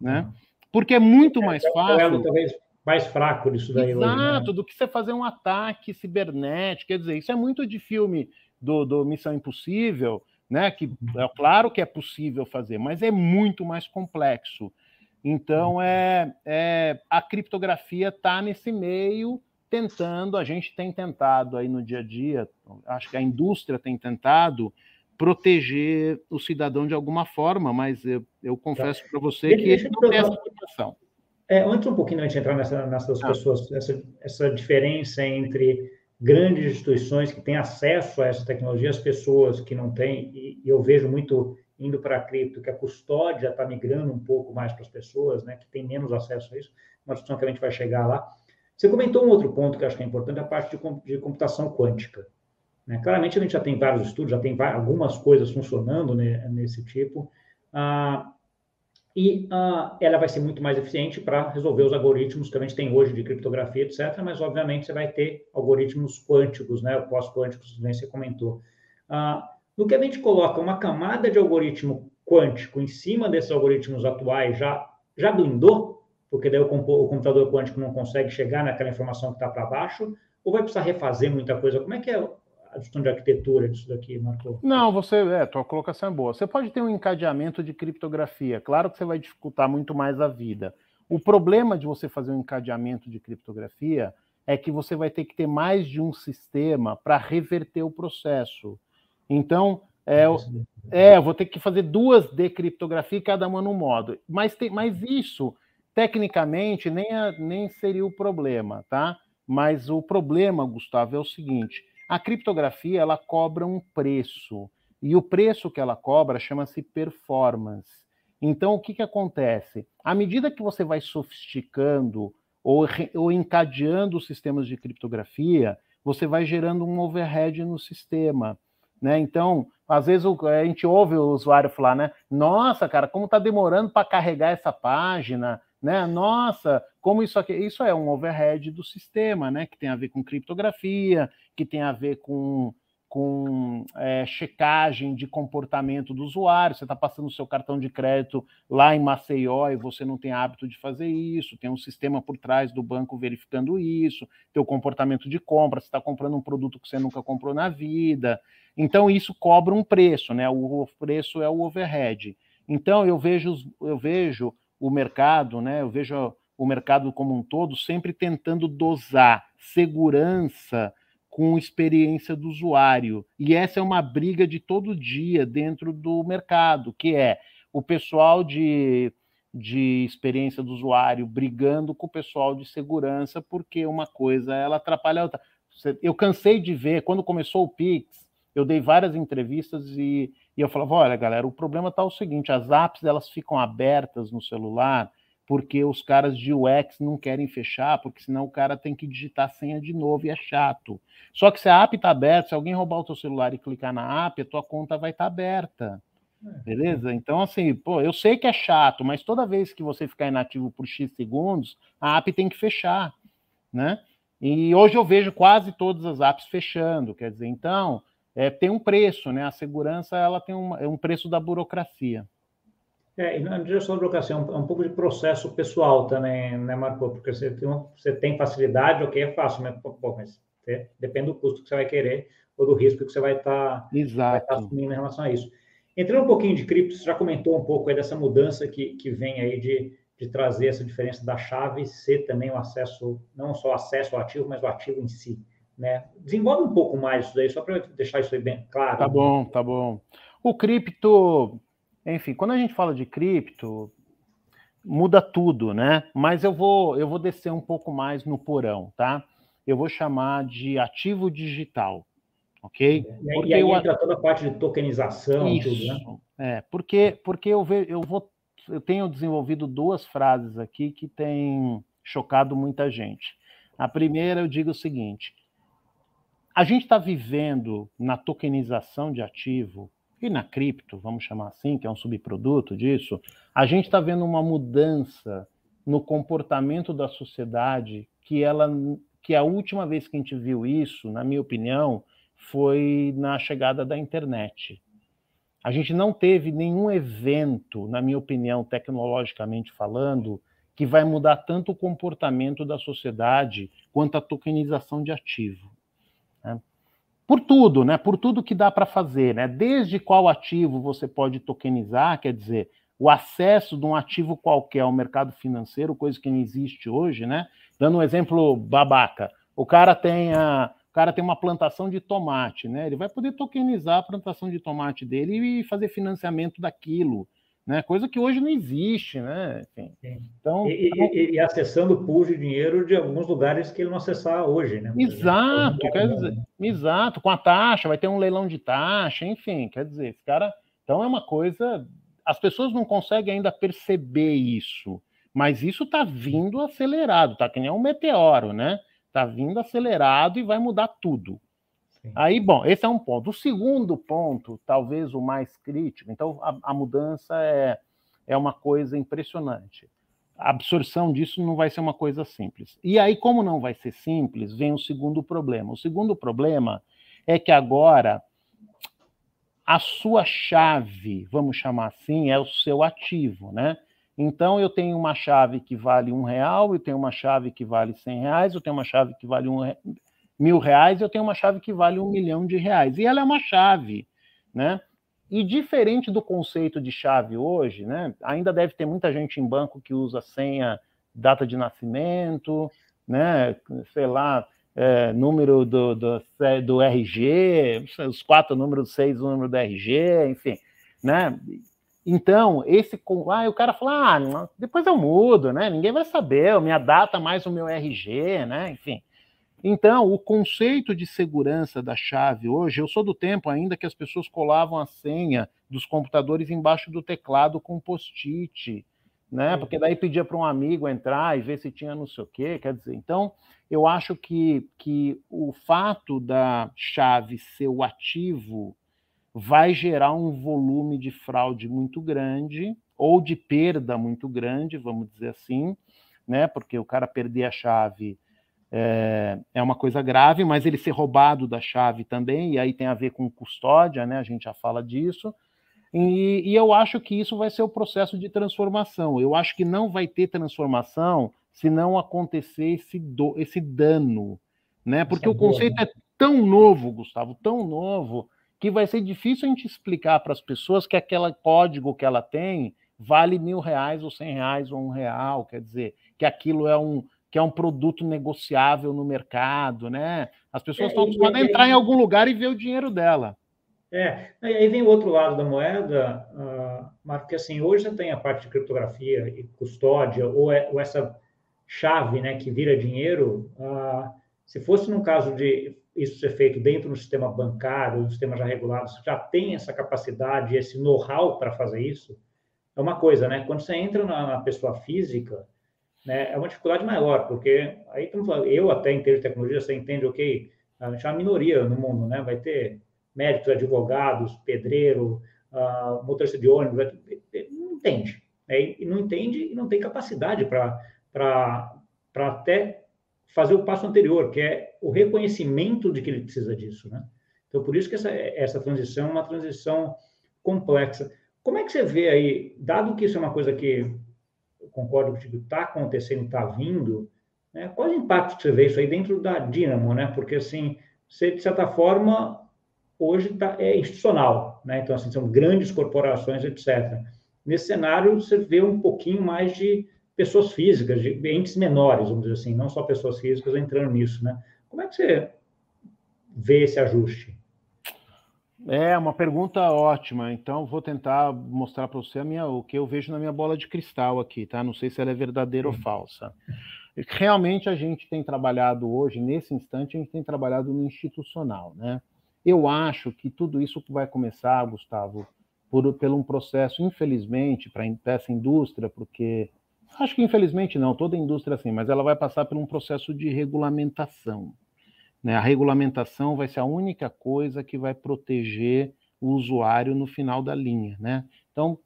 Né? Uhum. Porque é muito mais é, fácil. talvez mais fraco disso daí Exato, hoje, né? do que você fazer um ataque cibernético. Quer dizer, isso é muito de filme do, do Missão Impossível né? Que é claro que é possível fazer, mas é muito mais complexo. Então é, é a criptografia está nesse meio tentando, a gente tem tentado aí no dia a dia, acho que a indústria tem tentado proteger o cidadão de alguma forma, mas eu, eu confesso para você que ele não tem essa proteção. É, antes um pouquinho antes de entrar nessa, nessas ah. pessoas, essa, essa diferença entre grandes instituições que têm acesso a essa tecnologia, as pessoas que não têm, e, eu vejo muito indo para a cripto, que a custódia está migrando um pouco mais para as pessoas, né, que têm menos acesso a isso, uma discussão que a gente vai chegar lá. Você comentou um outro ponto que eu acho que é importante, a parte de, computação quântica. Né? Claramente, a gente já tem vários estudos, já tem algumas coisas funcionando né, nesse tipo, ah, e ah, ela vai ser muito mais eficiente para resolver os algoritmos que a gente tem hoje de criptografia, etc., mas, obviamente, você vai ter algoritmos quânticos, né, pós-quânticos, que você comentou. Ah, no que a gente coloca uma camada de algoritmo quântico em cima desses algoritmos atuais, já, já blindou, porque daí o, o computador quântico não consegue chegar naquela informação que está para baixo, ou vai precisar refazer muita coisa? Como é que é a questão de arquitetura disso daqui, Marco? Não, você, é, tua colocação é boa. Você pode ter um encadeamento de criptografia. Claro que você vai dificultar muito mais a vida. O problema de você fazer um encadeamento de criptografia é que você vai ter que ter mais de um sistema para reverter o processo. Então, é, é, eu vou ter que fazer duas de criptografia, cada uma no modo. Mas, tem, mas isso, tecnicamente, nem, a, nem seria o problema, tá? Mas o problema, Gustavo, é o seguinte: a criptografia ela cobra um preço e o preço que ela cobra chama-se performance. Então, o que, que acontece? À medida que você vai sofisticando ou, ou encadeando os sistemas de criptografia, você vai gerando um overhead no sistema. Né? Então, às vezes a gente ouve o usuário falar, né? Nossa, cara, como está demorando para carregar essa página, né? Nossa, como isso aqui, isso é um overhead do sistema, né? Que tem a ver com criptografia, que tem a ver com, com é, checagem de comportamento do usuário. Você está passando o seu cartão de crédito lá em Maceió e você não tem hábito de fazer isso. Tem um sistema por trás do banco verificando isso, teu comportamento de compra. Você está comprando um produto que você nunca comprou na vida. Então isso cobra um preço, né? O preço é o overhead. Então eu vejo, eu vejo o mercado, né? Eu vejo o mercado como um todo sempre tentando dosar segurança com experiência do usuário. E essa é uma briga de todo dia dentro do mercado, que é o pessoal de, de experiência do usuário brigando com o pessoal de segurança, porque uma coisa ela atrapalha a outra. Eu cansei de ver, quando começou o Pix, eu dei várias entrevistas e, e eu falava, olha, galera, o problema está o seguinte, as apps elas ficam abertas no celular porque os caras de UX não querem fechar, porque senão o cara tem que digitar a senha de novo e é chato. Só que se a app está aberta, se alguém roubar o teu celular e clicar na app, a tua conta vai estar tá aberta. É. Beleza? Então, assim, pô, eu sei que é chato, mas toda vez que você ficar inativo por X segundos, a app tem que fechar, né? E hoje eu vejo quase todas as apps fechando, quer dizer, então, é, tem um preço, né? A segurança, ela tem um, é um preço da burocracia. É, e na gestão de locação é um, pouco de processo pessoal também, né, Marco? Porque você tem, você tem facilidade, ok, é fácil, mas, pô, mas é, depende do custo que você vai querer ou do risco que você vai estar, tá, tá assumindo em relação a isso. Entrando um pouquinho de cripto, você já comentou um pouco aí dessa mudança que, que vem aí de, de trazer essa diferença da chave ser também o acesso, não só o acesso ao ativo, mas o ativo em si. Né? Desenvolve um pouco mais isso daí, só para deixar isso aí bem claro. Tá bom, tá bom. O cripto, enfim, quando a gente fala de cripto, muda tudo, né? Mas eu vou, eu vou descer um pouco mais no porão, tá? Eu vou chamar de ativo digital, ok? Porque e aí eu... entra toda a parte de tokenização, Isso. tudo, né? É, porque, porque eu, ve, eu vou, eu tenho desenvolvido duas frases aqui que têm chocado muita gente. A primeira eu digo o seguinte: a gente está vivendo na tokenização de ativo e na cripto, vamos chamar assim, que é um subproduto disso, a gente está vendo uma mudança no comportamento da sociedade que ela que a última vez que a gente viu isso, na minha opinião, foi na chegada da internet. A gente não teve nenhum evento, na minha opinião, tecnologicamente falando, que vai mudar tanto o comportamento da sociedade quanto a tokenização de ativo por tudo, né? Por tudo que dá para fazer, né? Desde qual ativo você pode tokenizar, quer dizer, o acesso de um ativo qualquer ao mercado financeiro, coisa que não existe hoje, né? Dando um exemplo babaca, o cara tem a, o cara tem uma plantação de tomate, né? Ele vai poder tokenizar a plantação de tomate dele e fazer financiamento daquilo né? Coisa que hoje não existe, né? Enfim, então, e. E, e, acessando pools de dinheiro de alguns lugares que ele não acessar hoje, né? Exato, quer dizer, né? exato, com a taxa, vai ter um leilão de taxa, enfim, quer dizer, esse cara. Então é uma coisa. As pessoas não conseguem ainda perceber isso, mas isso está vindo acelerado, tá? Que nem um meteoro, né? Está vindo acelerado e vai mudar tudo. Aí, bom, esse é um ponto. O segundo ponto, talvez o mais crítico, então a, a mudança é, é uma coisa impressionante. A absorção disso não vai ser uma coisa simples. E aí, como não vai ser simples, vem o segundo problema. O segundo problema é que agora a sua chave, vamos chamar assim, é o seu ativo, né? Então eu tenho uma chave que vale um real, eu tenho uma chave que vale cem reais, eu tenho uma chave que vale um, mil reais, eu tenho uma chave que vale um milhão de reais. E ela é uma chave, né? E diferente do conceito de chave hoje, né? Ainda deve ter muita gente em banco que usa senha, data de nascimento, né? Sei lá, é, número do, do, do RG, os quatro números, seis números do RG, enfim, né? Então, esse. Ah, o cara fala, ah, depois eu mudo, né? Ninguém vai saber, minha data mais o meu RG, né? Enfim. Então, o conceito de segurança da chave hoje, eu sou do tempo ainda que as pessoas colavam a senha dos computadores embaixo do teclado com post-it, né? Porque daí pedia para um amigo entrar e ver se tinha não sei o quê, quer dizer. Então, eu acho que, que o fato da chave ser o ativo vai gerar um volume de fraude muito grande ou de perda muito grande, vamos dizer assim, né? Porque o cara perder a chave é, é, uma coisa grave, mas ele ser roubado da chave também, e aí tem a ver com custódia, né? A gente já fala disso. E, e, eu acho que isso vai ser o processo de transformação. Eu acho que não vai ter transformação se não acontecer esse, do, esse dano, né? Porque o conceito é tão novo, Gustavo, tão novo, que vai ser difícil a gente explicar para as pessoas que aquele código que ela tem vale mil reais ou cem reais ou um real, quer dizer, que aquilo é um, que é um produto negociável no mercado, né? As pessoas é, estão acostumadas a entrar em algum lugar e ver o dinheiro dela. É, e aí vem o outro lado da moeda, uh, Marco, que assim, hoje você tem a parte de criptografia e custódia, ou, é, ou essa chave né, que vira dinheiro, uh, se fosse num caso de isso ser feito dentro do sistema bancário, do sistema já regulado, você já tem essa capacidade, esse know-how para fazer isso, é uma coisa, né? Quando você entra na, na pessoa física, né, é uma dificuldade maior, porque aí eu até entendo tecnologia, você entende, ok, a gente é uma minoria no mundo, né? Vai ter médicos, advogados, pedreiro, uh, motorista de ônibus, não entende. Né? E não entende e não tem capacidade para até fazer o passo anterior, que é o reconhecimento de que ele precisa disso, né? Então, por isso que essa, essa transição é uma transição complexa. Como é que você vê aí, dado que isso é uma coisa que concordo contigo, está acontecendo, está vindo, né? qual o impacto que você vê isso aí dentro da Dynamo, né? Porque, assim, você, de certa forma, hoje tá, é institucional, né? Então, assim, são grandes corporações, etc. Nesse cenário, você vê um pouquinho mais de pessoas físicas, de entes menores, vamos dizer assim, não só pessoas físicas entrando nisso, né? Como é que você vê esse ajuste? É uma pergunta ótima. Então vou tentar mostrar para você a minha, o que eu vejo na minha bola de cristal aqui, tá? Não sei se ela é verdadeira ou falsa. Realmente a gente tem trabalhado hoje, nesse instante, a gente tem trabalhado no institucional, né? Eu acho que tudo isso vai começar, Gustavo, por, por um processo, infelizmente, para essa indústria, porque acho que infelizmente não, toda indústria é assim, mas ela vai passar por um processo de regulamentação. Né? A regulamentação vai ser a única coisa que vai proteger o usuário no final da linha. Né? Então,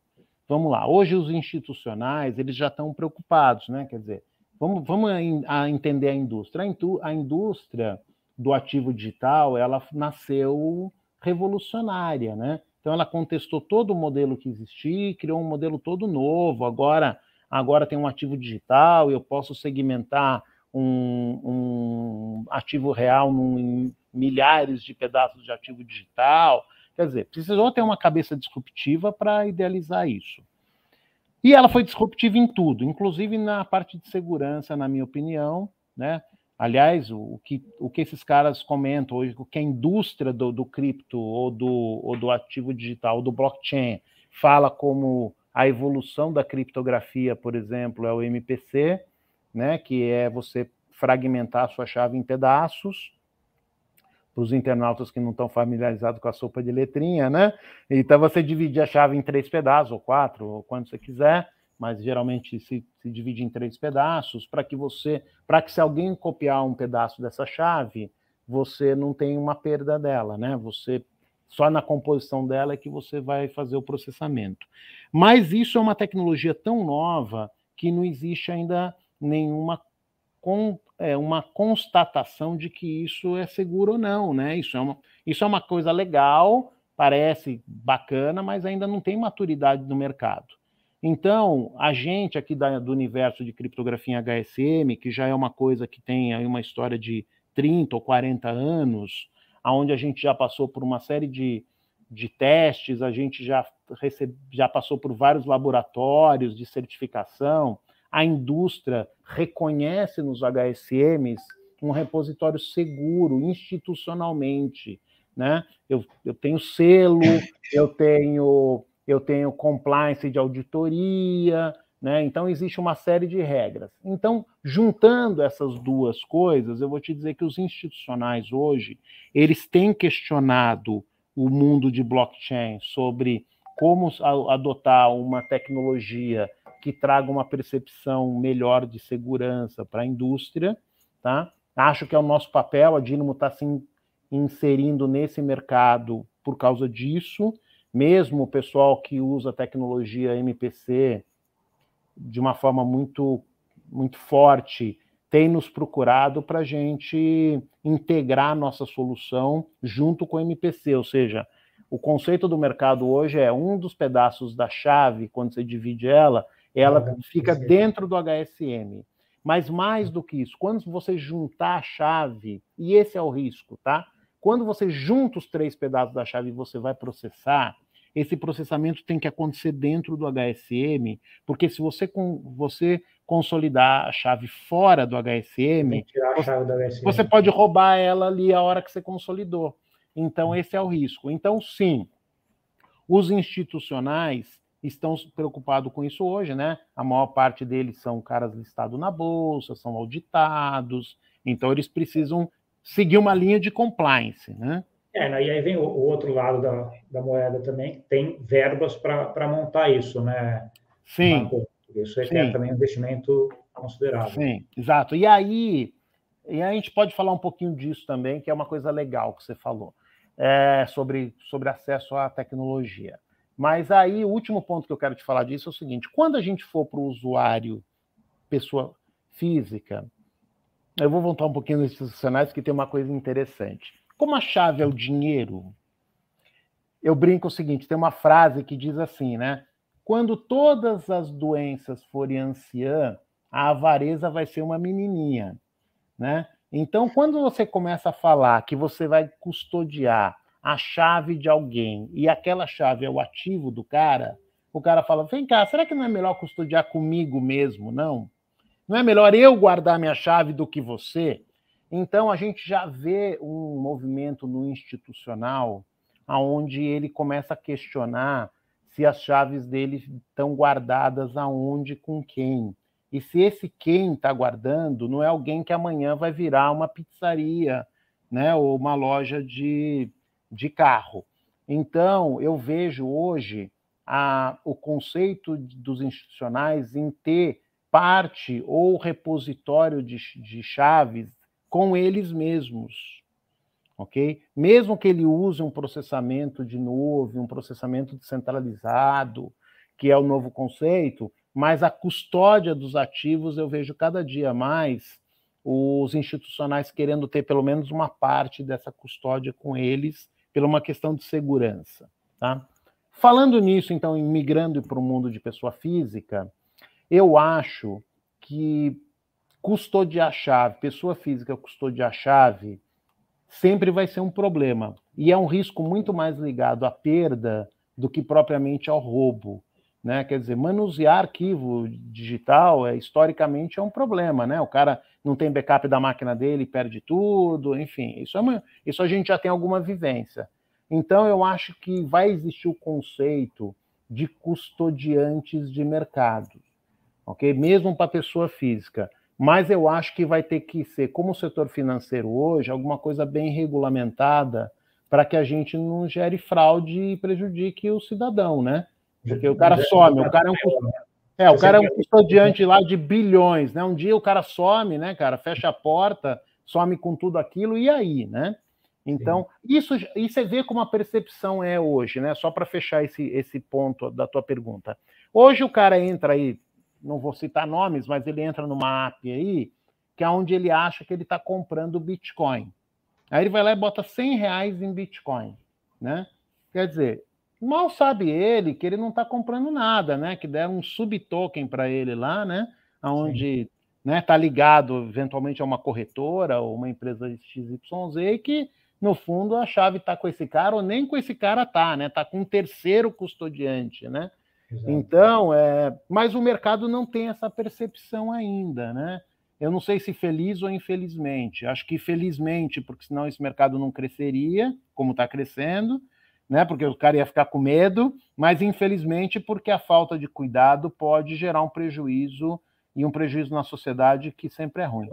vamos lá. Hoje os institucionais eles já estão preocupados, né? Quer dizer, vamos, vamos a, a entender a indústria. A, indústria do ativo digital ela nasceu revolucionária, né? Então ela contestou todo o modelo que existia, criou um modelo todo novo. Agora, agora tem um ativo digital, eu posso segmentar um, um ativo real em milhares de pedaços de ativo digital. Quer dizer, precisou ter uma cabeça disruptiva para idealizar isso. E ela foi disruptiva em tudo, inclusive na parte de segurança, na minha opinião. Né? Aliás, o, que, o que esses caras comentam hoje, o que a indústria do, do cripto ou do, ou do ativo digital, ou do blockchain, fala como a evolução da criptografia, por exemplo, é o MPC, né, que é você fragmentar a sua chave em pedaços, para os internautas que não estão familiarizados com a sopa de letrinha, né? Então você divide a chave em três pedaços, ou quatro, ou quanto você quiser, mas geralmente se, se divide em três pedaços, para que você, para que se alguém copiar um pedaço dessa chave, você não tem uma perda dela, né? Você só na composição dela é que você vai fazer o processamento. Mas isso é uma tecnologia tão nova que não existe ainda nenhuma com, é, uma constatação de que isso é seguro ou não, né? Isso é uma, isso é uma coisa legal, parece bacana, mas ainda não tem maturidade no mercado. Então, a gente aqui da, do universo de criptografia HSM, que já é uma coisa que tem aí uma história de 30 ou 40 anos, aonde a gente já passou por uma série de, de testes, a gente já, recebe, já passou por vários laboratórios de certificação, a indústria reconhece nos HSMs um repositório seguro institucionalmente, né? Eu, eu tenho selo, eu tenho eu tenho compliance de auditoria, né? Então existe uma série de regras. Então, juntando essas duas coisas, eu vou te dizer que os institucionais hoje, eles têm questionado o mundo de blockchain sobre como adotar uma tecnologia que traga uma percepção melhor de segurança para a indústria, tá? Acho que é o nosso papel, a Dynamo está se inserindo nesse mercado por causa disso, mesmo o pessoal que usa tecnologia MPC de uma forma muito, muito forte tem nos procurado para a gente integrar nossa solução junto com o MPC, ou seja, o conceito do mercado hoje é um dos pedaços da chave, quando você divide ela, ela fica dentro do HSM. Mas mais do que isso, quando você juntar a chave, e esse é o risco, tá? Quando você junta os três pedaços da chave e você vai processar, esse processamento tem que acontecer dentro do HSM, porque se você, você consolidar a chave fora do HSM, você, do HSM, você pode roubar ela ali a hora que você consolidou. Então, esse é o risco. Então, sim, os institucionais estão preocupados com isso hoje, né? A maior parte deles são caras listados na bolsa, são auditados, então eles precisam seguir uma linha de compliance, né? É, né? e aí vem o, outro lado da, da, moeda também, tem verbas para montar isso, né? Sim. Isso é também um investimento considerável. Sim, exato. E aí, e aí a gente pode falar um pouquinho disso também, que é uma coisa legal que você falou, é, sobre, sobre acesso à tecnologia. Mas aí, o último ponto que eu quero te falar disso é o seguinte: quando a gente for para o usuário, pessoa física, eu vou voltar um pouquinho nos institucionais, que tem uma coisa interessante. Como a chave é o dinheiro, eu brinco o seguinte: tem uma frase que diz assim, né? Quando todas as doenças forem anciã, a avareza vai ser uma menininha, né? Então, quando você começa a falar que você vai custodiar a chave de alguém e aquela chave é o ativo do cara, o cara fala: vem cá, será que não é melhor custodiar comigo mesmo, não? Não é melhor eu guardar minha chave do que você? Então a gente já vê um movimento no institucional aonde ele começa a questionar se as chaves dele estão guardadas aonde com quem. E se esse quem está guardando não é alguém que amanhã vai virar uma pizzaria, né, ou uma loja de de carro. Então, eu vejo hoje a, o conceito dos institucionais em ter parte ou repositório de, de chaves com eles mesmos. Ok? Mesmo que ele use um processamento de nuvem, um processamento descentralizado, que é o novo conceito, mas a custódia dos ativos eu vejo cada dia mais os institucionais querendo ter pelo menos uma parte dessa custódia com eles pela uma questão de segurança. Tá? Falando nisso, então, migrando para o mundo de pessoa física, eu acho que custodiar chave, pessoa física custodiar chave, sempre vai ser um problema. E é um risco muito mais ligado à perda do que propriamente ao roubo. Né? Quer dizer, manusear arquivo digital é historicamente é um problema, né? O cara não tem backup da máquina dele, perde tudo, enfim, isso, é uma, isso a gente já tem alguma vivência. Então, eu acho que vai existir o conceito de custodiantes de mercado, ok? Mesmo para pessoa física. Mas eu acho que vai ter que ser, como o setor financeiro hoje, alguma coisa bem regulamentada para que a gente não gere fraude e prejudique o cidadão, né? Porque o cara some, o cara é um é, o cara é um custodiante lá de bilhões, né? Um dia o cara some, né, cara, fecha a porta, some com tudo aquilo, e aí, né? Então, Sim. isso e você vê como a percepção é hoje, né? Só para fechar esse, esse ponto da tua pergunta. Hoje o cara entra aí, não vou citar nomes, mas ele entra numa app aí, que é onde ele acha que ele está comprando Bitcoin. Aí ele vai lá e bota 100 reais em Bitcoin, né? Quer dizer, mal sabe ele que ele não está comprando nada, né? Que deram um subtoken para ele lá, né? Onde né, tá ligado eventualmente a uma corretora ou uma empresa XYZ que no fundo a chave está com esse cara ou nem com esse cara tá, né? Tá com um terceiro custodiante, né? Exato. Então, é, mas o mercado não tem essa percepção ainda, né? Eu não sei se feliz ou infelizmente. Acho que felizmente, porque senão esse mercado não cresceria, como está crescendo, né? Porque o cara ia ficar com medo, mas infelizmente porque a falta de cuidado pode gerar um prejuízo e um prejuízo na sociedade que sempre é ruim.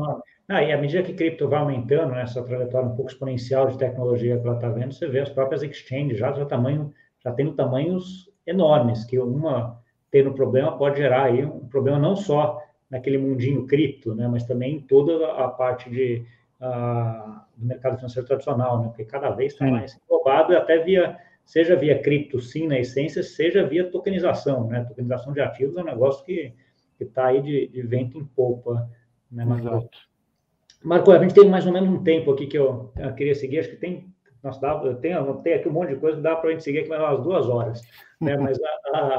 Ah, e à medida que cripto vai aumentando, né, essa trajetória um pouco exponencial de tecnologia que ela está vendo, você vê as próprias exchanges já, já, tamanho, já tendo tamanhos enormes, que uma tendo problema pode gerar aí um problema não só naquele mundinho cripto, né, mas também em toda a parte de, uh, do mercado financeiro tradicional, né, porque cada vez está mais englobado, até via, seja via cripto sim na essência, seja via tokenização, né, tokenização de ativos é um negócio que está aí de, de, vento em popa, né, Exato. Marco, a gente tem mais ou menos um tempo aqui que eu, eu queria seguir, acho que tem, nossa, dá, tenho, tenho aqui um monte de coisa que dá para a gente seguir aqui mais umas duas horas, né? mas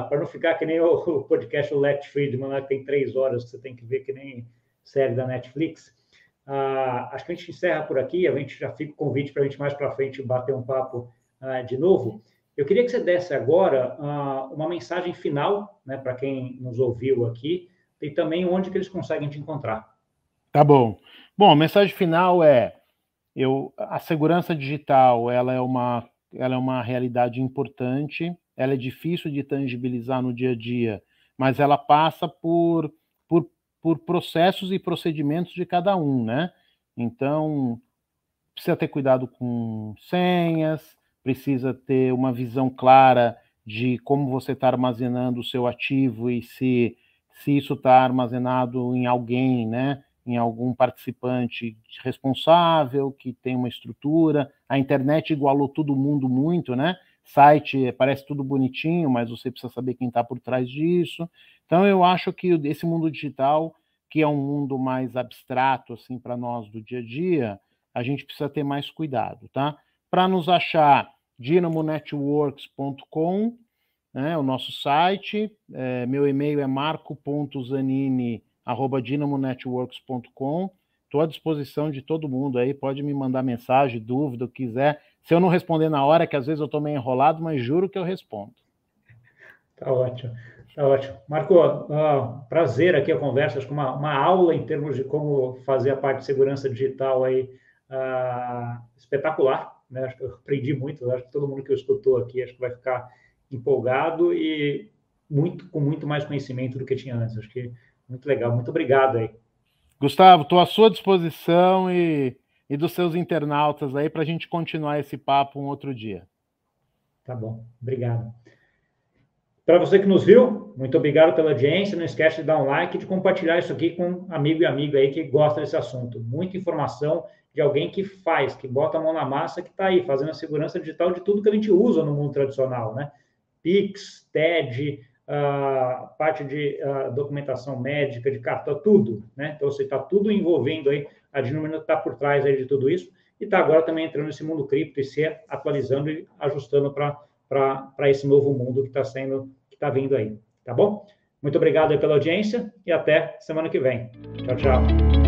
para não ficar que nem o, o podcast do Let Friedman, né, que tem três horas, que você tem que ver que nem série da Netflix, ah, acho que a gente encerra por aqui, a gente já fica o convite para a gente mais para frente bater um papo ah, de novo. Eu queria que você desse agora ah, uma mensagem final né, para quem nos ouviu aqui e também onde que eles conseguem te encontrar. Tá bom. Bom, a mensagem final é: eu, a segurança digital ela é, uma, ela é uma realidade importante, ela é difícil de tangibilizar no dia a dia, mas ela passa por, por, por processos e procedimentos de cada um, né? Então, precisa ter cuidado com senhas, precisa ter uma visão clara de como você está armazenando o seu ativo e se, se isso está armazenado em alguém, né? em algum participante responsável, que tem uma estrutura. A internet igualou todo mundo muito, né? Site parece tudo bonitinho, mas você precisa saber quem está por trás disso. Então, eu acho que esse mundo digital, que é um mundo mais abstrato, assim, para nós do dia a dia, a gente precisa ter mais cuidado, tá? Para nos achar, dinamonetworks.com, né, o nosso site. É, meu e-mail é marco.zanini.com arroba dinamonetworks.com. Estou à disposição de todo mundo aí, pode me mandar mensagem, dúvida, o que quiser. Se eu não responder na hora, que às vezes eu estou meio enrolado, mas juro que eu respondo. Tá ótimo, tá ótimo. Marco, uh, prazer aqui a conversa, acho que uma, uma aula em termos de como fazer a parte de segurança digital aí uh, espetacular, né? Acho que eu aprendi muito, acho que todo mundo que eu escutou aqui acho que vai ficar empolgado e muito com muito mais conhecimento do que tinha antes. Acho que muito legal, muito obrigado aí. Gustavo, estou à sua disposição e, e dos seus internautas aí para a gente continuar esse papo um outro dia. Tá bom, obrigado. Para você que nos viu, muito obrigado pela audiência. Não esquece de dar um like e de compartilhar isso aqui com um amigo e amiga aí que gosta desse assunto. Muita informação de alguém que faz, que bota a mão na massa, que está aí fazendo a segurança digital de tudo que a gente usa no mundo tradicional, né? Pix, TED, a parte de documentação médica, de cartão, tudo, né? Então, você está tudo envolvendo aí, a Dinamina está por trás aí de tudo isso, e está agora também entrando nesse mundo cripto e se atualizando e ajustando para esse novo mundo que está sendo, que está vindo aí, tá bom? Muito obrigado pela audiência e até semana que vem. Tchau, tchau.